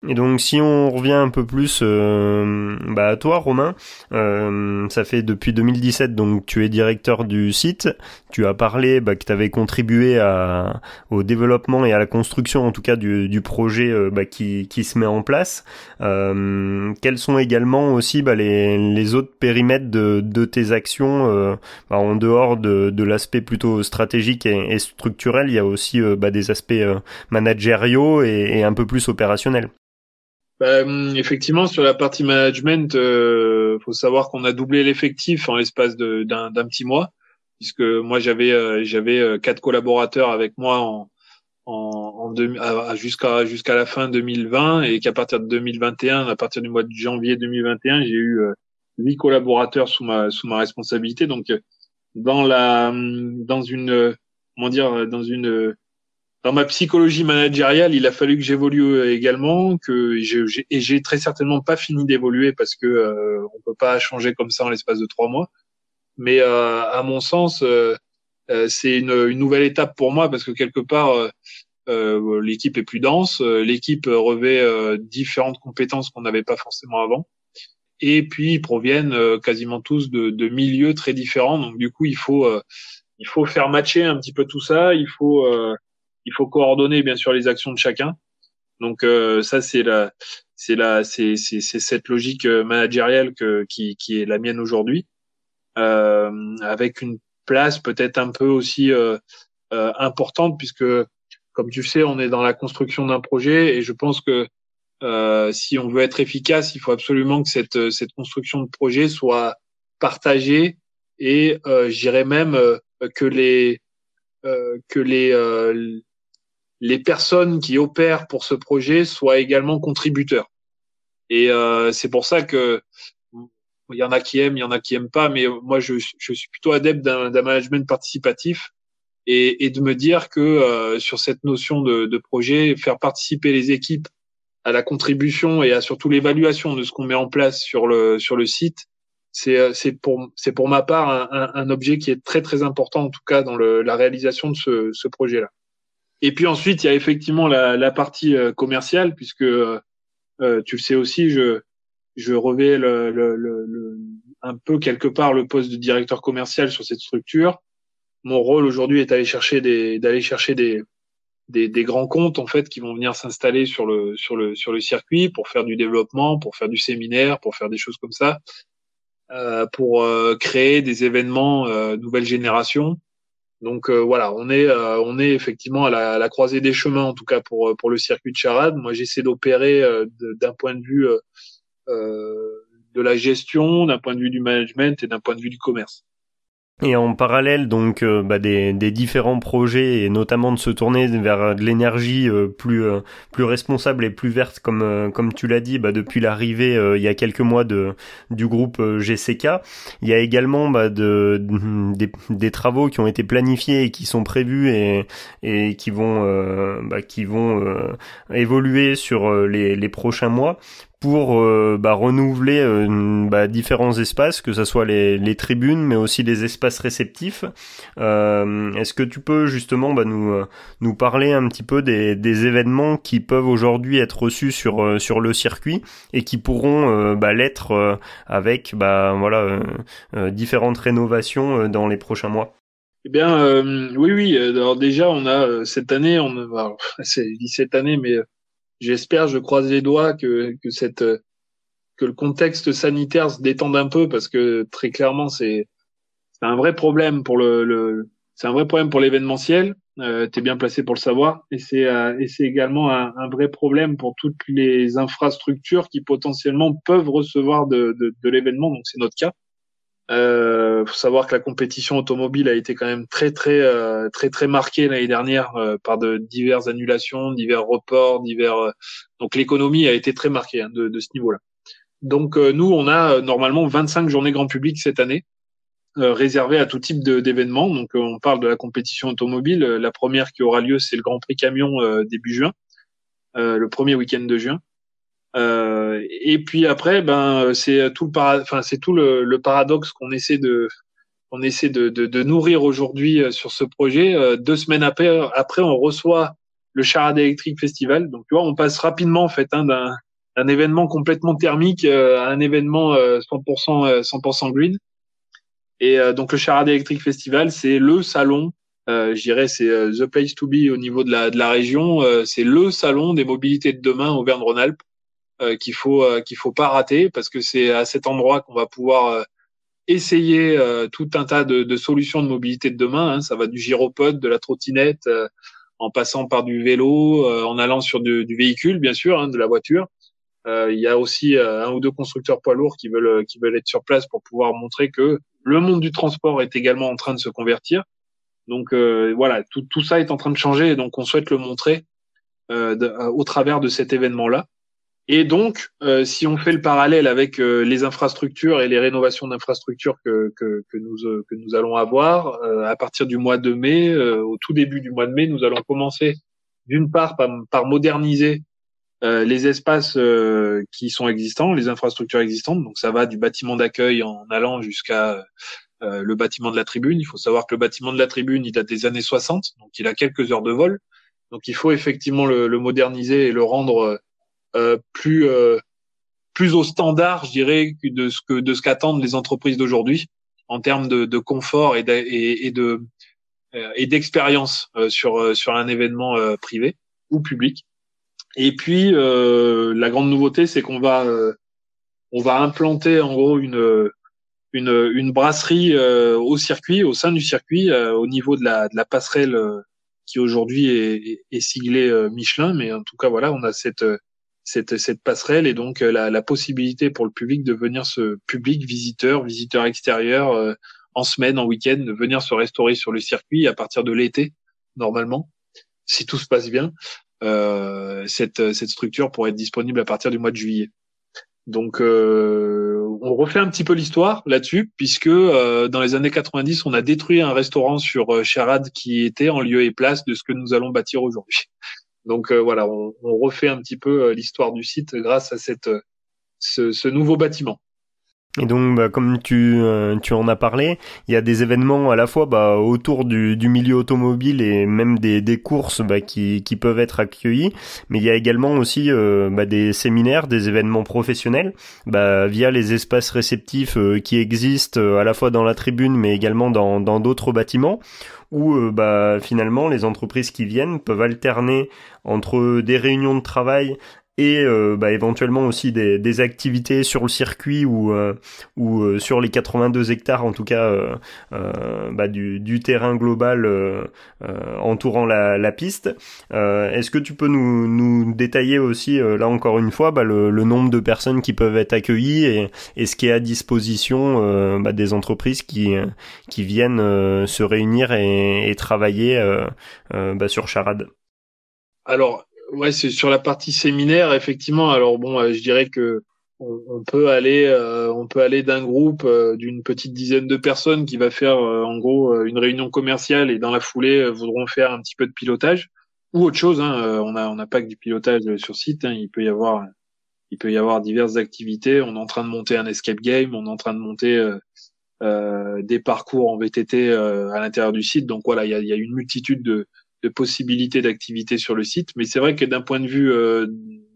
Et donc si on revient un peu plus euh, bah, à toi Romain, euh, ça fait depuis 2017 donc tu es directeur du site, tu as parlé bah, que tu avais contribué à, au développement et à la construction en tout cas du, du projet euh, bah, qui, qui se met en place. Euh, quels sont également aussi bah, les, les autres périmètres de, de tes actions euh, bah, en dehors de, de l'aspect plutôt stratégique et, et, structurel, il y a aussi bah, des aspects managériaux et, et un peu plus opérationnels. Bah, hum, effectivement, sur la partie management, euh, faut savoir qu'on a doublé l'effectif en l'espace d'un petit mois, puisque moi j'avais euh, j'avais euh, quatre collaborateurs avec moi en, en, en jusqu'à jusqu'à la fin 2020 et qu'à partir de 2021, à partir du mois de janvier 2021, j'ai eu euh, huit collaborateurs sous ma sous ma responsabilité. Donc dans la hum, dans une comment dire dans une dans ma psychologie managériale, il a fallu que j'évolue euh, également, que j'ai, et j'ai très certainement pas fini d'évoluer parce que euh, on peut pas changer comme ça en l'espace de trois mois. Mais euh, à mon sens, euh, c'est une, une, nouvelle étape pour moi parce que quelque part, l'équipe est plus dense, l'équipe revêt différentes compétences qu'on n'avait pas forcément avant. Et puis ils proviennent quasiment tous de, de, milieux très différents. Donc du coup, il faut il faut faire matcher un petit peu tout ça. Il faut il faut coordonner bien sûr les actions de chacun. Donc euh, ça c'est la c'est la c'est c'est cette logique euh, managériale que qui qui est la mienne aujourd'hui, euh, avec une place peut-être un peu aussi euh, euh, importante puisque comme tu sais on est dans la construction d'un projet et je pense que euh, si on veut être efficace, il faut absolument que cette cette construction de projet soit partagée et j'irais même que les que les les personnes qui opèrent pour ce projet soient également contributeurs. Et euh, c'est pour ça que il y en a qui aiment, il y en a qui aiment pas, mais moi je, suis plutôt adepte d'un management participatif et, de me dire que euh, sur cette notion de, projet, faire participer les équipes à la contribution et à surtout l'évaluation de ce qu'on met en place sur le site, c'est c'est pour ma part un, objet qui est très très important en tout cas dans la réalisation de ce, ce projet là. Et puis ensuite, il y a effectivement la, la partie euh, commerciale, puisque euh, euh, tu le sais aussi, je, je revais le, le, le, un peu quelque part le poste de directeur commercial sur cette structure. Mon rôle aujourd'hui est d'aller chercher des d'aller chercher des, des, des grands comptes en fait qui vont venir s'installer sur le sur le sur le circuit pour faire du développement, pour faire du séminaire, pour faire des choses comme ça, euh, pour créer des événements nouvelle génération donc euh, voilà, on est euh, on est effectivement à la, croisée des chemins en tout cas pour pour le circuit de charade. Moi, j'essaie d'opérer euh, d'un point de vue de la gestion, d'un point de vue du management et d'un point de vue du commerce. Et en parallèle donc euh, bah, des, des, différents projets et notamment de se tourner vers de l'énergie euh, plus euh, plus responsable et plus verte comme comme tu l'as dit bah, depuis l'arrivée il y a quelques mois de du groupe GCK. Il y a également bah, de, des, des, travaux qui ont été planifiés et qui sont prévus et et qui vont bah, qui vont évoluer sur les, les prochains mois pour euh, bah, renouveler euh, bah, différents espaces, que ce soit les, les, tribunes, mais aussi les espaces réceptifs. Euh, Est-ce que tu peux justement bah, nous, euh, nous parler un petit peu des, des événements qui peuvent aujourd'hui être reçus sur, sur le circuit et qui pourront bah, l'être avec bah, voilà, différentes rénovations dans les prochains mois? Eh bien, oui, oui. Alors déjà, on a cette année, on, c'est dit cette année, mais j'espère, je croise les doigts que, que cette que le contexte sanitaire se détende un peu parce que très clairement c'est c'est un vrai problème pour le, le c'est un vrai problème pour l'événementiel. Euh, tu es bien placé pour le savoir et c'est euh, et c'est également un, un, vrai problème pour toutes les infrastructures qui potentiellement peuvent recevoir de, de, de l'événement. Donc c'est notre cas. Euh, faut savoir que la compétition automobile a été quand même très très euh, très très marquée l'année dernière euh, par de diverses annulations, divers reports, divers. Euh, donc l'économie a été très marquée hein, de, de, ce niveau-là. Donc nous, on a normalement 25 journées grand public cette année. réservées à tout type d'événements. Donc, on parle de la compétition automobile. La première qui aura lieu, c'est le Grand Prix camion début juin, le premier week-end de juin. Euh, et puis après, ben c'est tout le c'est tout le, paradoxe qu'on essaie de on essaie de, de, de nourrir aujourd'hui euh, sur ce projet. Euh, deux semaines après, après, on reçoit le Charade Electric Festival. Donc tu vois, on passe rapidement en fait hein, d'un un événement complètement thermique à un événement 100% 100% green. Et donc le Charade Electric Festival, c'est le salon euh, je dirais c'est the place to be au niveau de la, de la région. c'est le salon des mobilités de demain Auvergne-Rhône-Alpes. Euh, qu'il faut euh, qu'il faut pas rater parce que c'est à cet endroit qu'on va pouvoir euh, essayer tout un tas de, de, solutions de mobilité de demain. Hein. Ça va du gyropode, de la trottinette, en passant par du vélo, en allant sur du, du véhicule, bien sûr, hein, de la voiture. Il y a aussi un ou deux constructeurs poids lourds qui veulent qui veulent être sur place pour pouvoir montrer que le monde du transport est également en train de se convertir. Donc voilà, tout, tout ça est en train de changer donc on souhaite le montrer au travers de cet événement-là. Et donc, euh, si on fait le parallèle avec euh, les infrastructures et les rénovations d'infrastructures que, que, que, nous, euh, que nous allons avoir, à partir du mois de mai, au tout début du mois de mai, nous allons commencer d'une part par, par moderniser les espaces qui sont existants, les infrastructures existantes. Donc ça va du bâtiment d'accueil en allant jusqu'à le bâtiment de la tribune. Il faut savoir que le bâtiment de la tribune, il date des années 60, donc il a quelques heures de vol. Donc il faut effectivement le, le moderniser et le rendre euh, plus euh, plus au standard, je dirais, de ce que de ce qu'attendent les entreprises d'aujourd'hui en termes de, de confort et de et, de euh, et d'expérience sur sur un événement privé ou public. Et puis la grande nouveauté, c'est qu'on va on va implanter en gros une une, une brasserie au circuit, au sein du circuit, au niveau de la, de la passerelle qui aujourd'hui est, est, siglée Michelin, mais en tout cas voilà, on a cette cette, cette passerelle et donc euh, la, la, possibilité pour le public de venir ce public visiteur, visiteur extérieur euh, en semaine, en week-end, de venir se restaurer sur le circuit à partir de l'été normalement, si tout se passe bien. Euh, cette, cette structure pourrait être disponible à partir du mois de juillet. Donc, euh, on refait un petit peu l'histoire là-dessus, puisque euh, dans les années 90, on a détruit un restaurant sur Charade qui était en lieu et place de ce que nous allons bâtir aujourd'hui. Donc euh, voilà, on, refait un petit peu euh, l'histoire du site grâce à cette, euh, ce, nouveau bâtiment. Et donc, bah, comme tu, tu en as parlé, il y a des événements à la fois bah, autour du, du milieu automobile et même des, des courses bah, qui, qui peuvent être accueillis, mais il y a également aussi bah, des séminaires, des événements professionnels, bah, via les espaces réceptifs qui existent à la fois dans la tribune, mais également dans d'autres bâtiments où euh, bah, finalement les entreprises qui viennent peuvent alterner entre des réunions de travail et euh, bah, éventuellement aussi des, des, activités sur le circuit ou, euh, ou euh, sur les 82 hectares en tout cas bah, du, du, terrain global entourant la, la piste. Est-ce que tu peux nous, nous détailler aussi là encore une fois bah, le, le, nombre de personnes qui peuvent être accueillies et, et ce qui est à disposition bah, des entreprises qui, qui viennent se réunir et, et travailler bah, sur Charade? Alors, ouais, c'est sur la partie séminaire, effectivement. Alors bon, euh, je dirais que on, peut aller, euh, on peut aller d'un groupe euh, d'une petite dizaine de personnes qui va faire en gros une réunion commerciale et dans la foulée voudront faire un petit peu de pilotage ou autre chose. Hein, on a, on n'a pas que du pilotage sur site. Hein, il peut y avoir il peut y avoir diverses activités. On est en train de monter un escape game, on est en train de monter des parcours en VTT à l'intérieur du site. Donc voilà, il y a, y a, une multitude de, de possibilités d'activités sur le site. Mais c'est vrai que d'un point de vue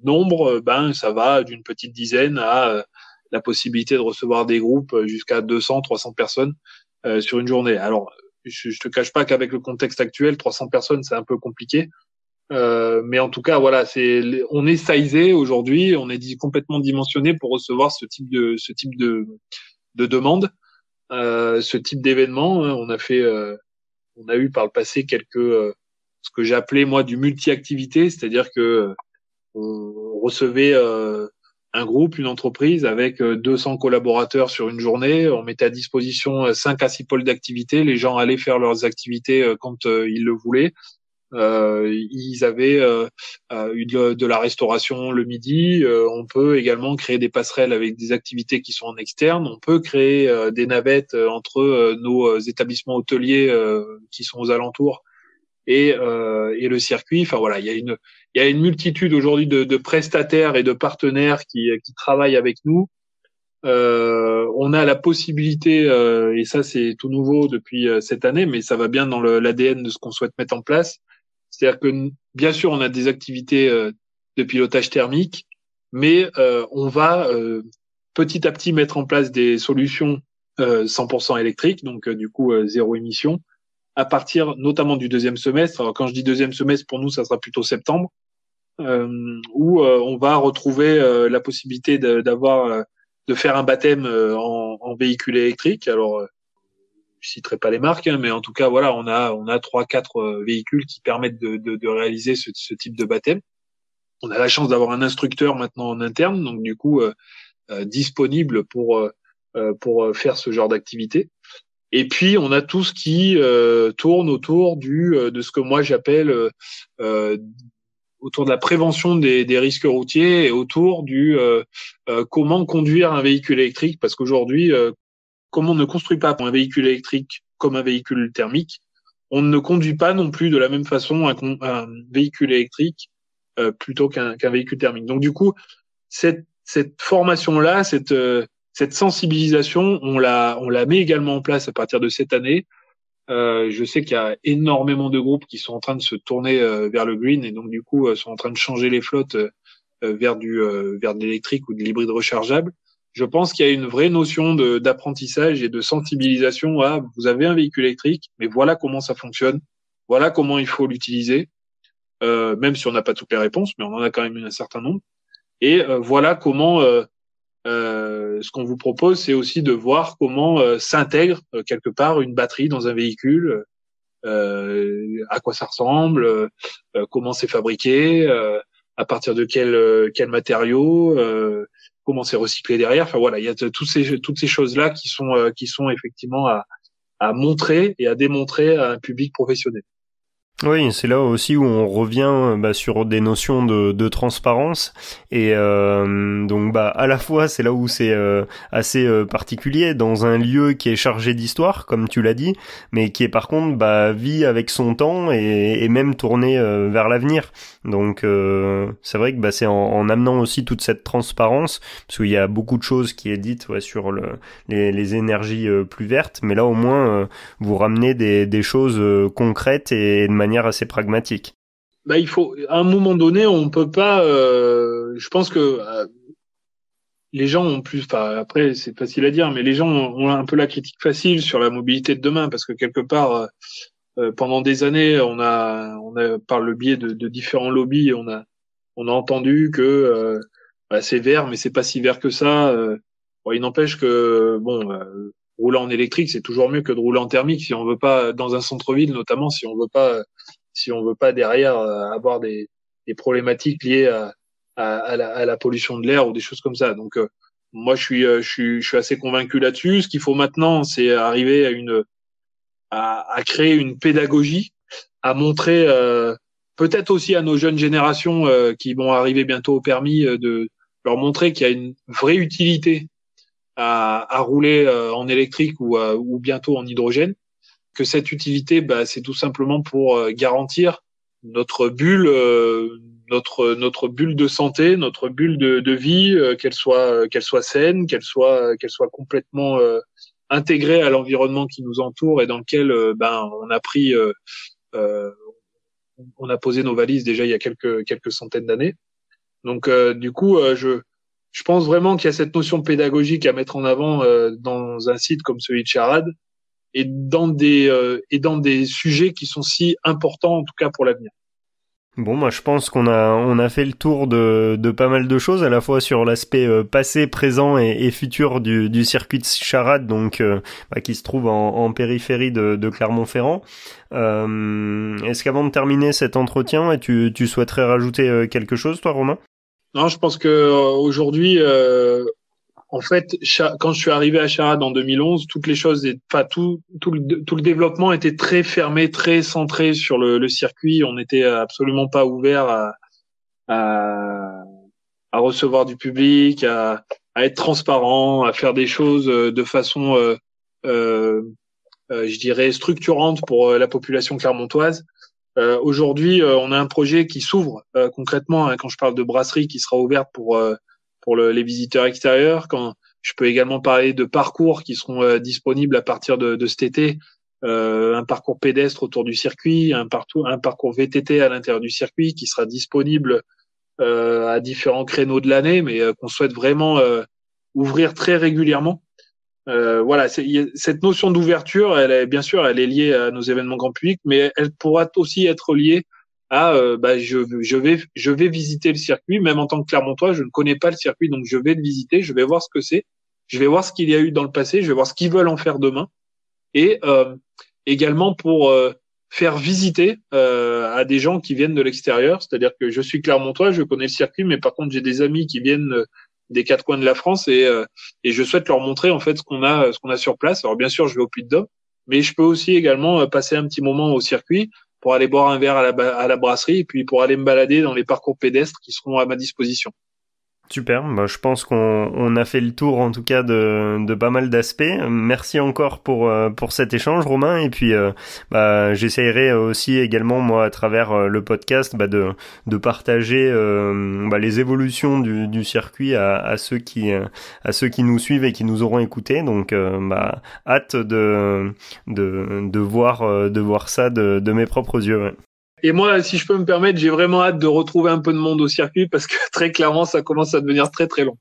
nombre, ben ça va d'une petite dizaine à la possibilité de recevoir des groupes jusqu'à 200, 300 personnes sur une journée. Alors je, je te cache pas qu'avec le contexte actuel, 300 personnes, c'est un peu compliqué. Euh, mais en tout cas, voilà, c'est, on est sizé aujourd'hui, on est complètement dimensionné pour recevoir ce type de, ce type de, de demande, euh, ce type d'événement. Hein. On a fait, euh, on a eu par le passé quelques, euh, ce que j'appelais moi du multi-activité, c'est-à-dire que on recevait un groupe, une entreprise avec 200 euh, collaborateurs sur une journée. On mettait à disposition 5 euh, à 6 pôles d'activité. Les gens allaient faire leurs activités euh, quand ils le voulaient. Euh, ils avaient euh, eu de, la restauration le midi. on peut également créer des passerelles avec des activités qui sont en externe. On peut créer des navettes entre nos établissements hôteliers qui sont aux alentours et, et le circuit. Enfin voilà, il y a une il y a une multitude aujourd'hui de, de, prestataires et de partenaires qui, qui travaillent avec nous. Euh, on a la possibilité, euh, et ça c'est tout nouveau depuis euh, cette année, mais ça va bien dans l'ADN de ce qu'on souhaite mettre en place. C'est-à-dire que bien sûr on a des activités euh, de pilotage thermique, mais euh, on va petit à petit mettre en place des solutions 100% électriques, donc du coup zéro émission, à partir notamment du deuxième semestre. Alors quand je dis deuxième semestre, pour nous, ça sera plutôt septembre, euh, où euh, on va retrouver euh, la possibilité d'avoir de, faire un baptême en, en, véhicule électrique. Alors je citerai pas les marques, hein, mais en tout cas voilà, on a on a trois quatre véhicules qui permettent de, de, de réaliser ce, ce, type de baptême. On a la chance d'avoir un instructeur maintenant en interne, donc du coup disponible pour pour faire ce genre d'activité. Et puis on a tout ce qui euh, tourne autour du euh, de ce que moi j'appelle euh, autour de la prévention des, des, risques routiers et autour du comment conduire un véhicule électrique parce qu'aujourd'hui comme on ne construit pas un véhicule électrique comme un véhicule thermique, on ne conduit pas non plus de la même façon un, un véhicule électrique plutôt qu'un qu'un véhicule thermique. Donc du coup cette cette formation là, cette cette sensibilisation, on la, met également en place à partir de cette année. Euh, je sais qu'il y a énormément de groupes qui sont en train de se tourner euh, vers le green et donc du coup euh, sont en train de changer les flottes vers vers de l'électrique ou de l'hybride rechargeable. Je pense qu'il y a une vraie notion d'apprentissage et de sensibilisation à vous avez un véhicule électrique, mais voilà comment ça fonctionne, voilà comment il faut l'utiliser, même si on n'a pas toutes les réponses, mais on en a quand même un certain nombre. Et voilà comment euh, ce qu'on vous propose, c'est aussi de voir comment euh, s'intègre euh, quelque part une batterie dans un véhicule, à quoi ça ressemble, comment c'est fabriqué, à partir de quel quel matériau, comment c'est recyclé derrière. Enfin voilà, il y a toutes ces toutes ces choses là qui sont qui sont effectivement à à montrer et à démontrer à un public professionnel. Oui, c'est là aussi où on revient bah, sur des notions de, de transparence et euh, donc bah à la fois c'est là où c'est euh, assez euh, particulier dans un lieu qui est chargé d'histoire comme tu l'as dit, mais qui est par contre bah vit avec son temps et, et même tourné vers l'avenir. Donc c'est vrai que bah c'est en, en, amenant aussi toute cette transparence parce qu'il y a beaucoup de choses qui est dites ouais, sur le, les, les énergies plus vertes, mais là au moins vous ramenez des, des choses concrètes et de manière assez pragmatique. Bah, il faut, à un moment donné, on peut pas. Euh, je pense que euh, les gens ont plus. Après, c'est facile à dire, mais les gens ont, un peu la critique facile sur la mobilité de demain, parce que quelque part, euh, pendant des années, on a, on a par le biais de, différents lobbies, on a, on a entendu que bah, c'est vert, mais c'est pas si vert que ça. il n'empêche que bon rouler en électrique, c'est toujours mieux que de rouler en thermique si on veut pas dans un centre-ville, notamment si on veut pas si on veut pas derrière euh, avoir des, des problématiques liées à, à, à, la, à, la, pollution de l'air ou des choses comme ça. Donc euh, moi je suis euh, je suis je suis assez convaincu là-dessus. Ce qu'il faut maintenant, c'est arriver à une à, à, créer une pédagogie, à montrer peut-être aussi à nos jeunes générations qui vont arriver bientôt au permis de leur montrer qu'il y a une vraie utilité à, à rouler euh, en électrique ou, euh, ou bientôt en hydrogène, que cette utilité, bah, c'est tout simplement pour euh, garantir notre bulle, notre notre bulle de santé, notre bulle de, de vie, qu'elle soit qu'elle soit saine, qu'elle soit qu'elle soit complètement intégrée à l'environnement qui nous entoure et dans lequel ben on a pris on a posé nos valises déjà il y a quelques quelques centaines d'années. Donc du coup je je pense vraiment qu'il y a cette notion pédagogique à mettre en avant euh, dans un site comme celui de Charade et dans des euh, et dans des sujets qui sont si importants en tout cas pour l'avenir. Bon, moi je pense qu'on a on a fait le tour de, de pas mal de choses à la fois sur l'aspect euh, passé, présent et, et, futur du, du circuit de Charade, donc bah, qui se trouve en, en périphérie de, de Clermont-Ferrand. Est-ce qu'avant de terminer cet entretien, tu, tu souhaiterais rajouter quelque chose, toi, Romain? Non, je pense que euh, aujourd'hui, euh, en fait, quand je suis arrivé à Charade en 2011, toutes les choses, enfin tout, tout le, tout le développement était très fermé, très centré sur le, le circuit. On n'était absolument pas ouvert à, à, à, recevoir du public, à, à, être transparent, à faire des choses euh, de façon, euh, euh, je dirais, structurante pour la population clermontoise. Euh, aujourd'hui, euh, on a un projet qui s'ouvre euh, concrètement. Hein, quand je parle de brasserie, qui sera ouverte pour pour le, les visiteurs extérieurs. Quand je peux également parler de parcours qui seront disponibles à partir de, de cet été. un parcours pédestre autour du circuit, un, parcours VTT à l'intérieur du circuit qui sera disponible à différents créneaux de l'année, mais qu'on souhaite vraiment ouvrir très régulièrement. Euh, voilà, cette notion d'ouverture, elle est bien sûr, elle est liée à nos événements grand public, mais elle pourra aussi être liée à, euh, bah, je, je vais, je vais visiter le circuit, même en tant que Clermontois, je ne connais pas le circuit, donc je vais le visiter, je vais voir ce que c'est, je vais voir ce qu'il y a eu dans le passé, je vais voir ce qu'ils veulent en faire demain, et euh, également pour faire visiter à des gens qui viennent de l'extérieur, c'est-à-dire que je suis Clermontois, je connais le circuit, mais par contre j'ai des amis qui viennent des quatre coins de la France et, euh, et je souhaite leur montrer en fait ce qu'on a ce qu'on a sur place. Alors bien sûr, je vais au Puy de Dôme, mais je peux aussi également euh, passer un petit moment au circuit pour aller boire un verre à la, à la brasserie et puis pour aller me balader dans les parcours pédestres qui seront à ma disposition. Super, bah, je pense qu'on on a fait le tour en tout cas de, de pas mal d'aspects. Merci encore pour euh, pour cet échange Romain et puis euh, bah, j'essaierai aussi également moi à travers euh, le podcast bah, de de partager bah, les évolutions du, du circuit à, à ceux qui à ceux qui nous suivent et qui nous auront écoutés. Donc bah, hâte de de de voir de voir ça de, de mes propres yeux. Et moi, si je peux me permettre, j'ai vraiment hâte de retrouver un peu de monde au circuit parce que très clairement, ça commence à devenir très très long.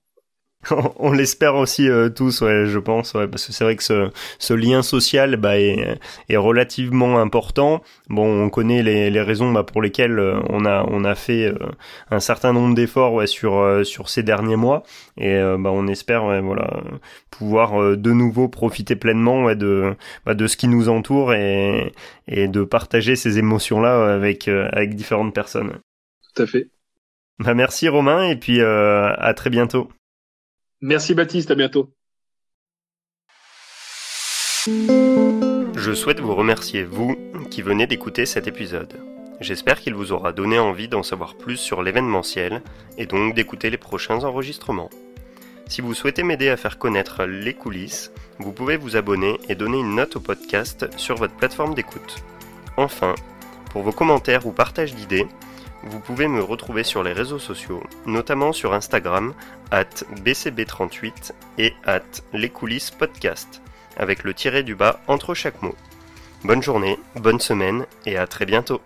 On l'espère aussi euh, tous, ouais, je pense, ouais, parce que c'est vrai que ce, ce, lien social bah, est, est, relativement important. Bon, on connaît les, les raisons bah, pour lesquelles euh, on a on a fait euh, un certain nombre d'efforts ouais, sur sur ces derniers mois, et bah, on espère voilà pouvoir de nouveau profiter pleinement ouais, de bah, de ce qui nous entoure et et de partager ces émotions là avec avec différentes personnes. Tout à fait. Bah, merci Romain, et puis à très bientôt. Merci Baptiste, à bientôt. Je souhaite vous remercier, vous, qui venez d'écouter cet épisode. J'espère qu'il vous aura donné envie d'en savoir plus sur l'événementiel et donc d'écouter les prochains enregistrements. Si vous souhaitez m'aider à faire connaître les coulisses, vous pouvez vous abonner et donner une note au podcast sur votre plateforme d'écoute. Enfin, pour vos commentaires ou partages d'idées, vous pouvez me retrouver sur les réseaux sociaux, notamment sur Instagram, at bcb38 et at les coulisses podcast, avec le tiré du bas entre chaque mot. Bonne journée, bonne semaine et à très bientôt.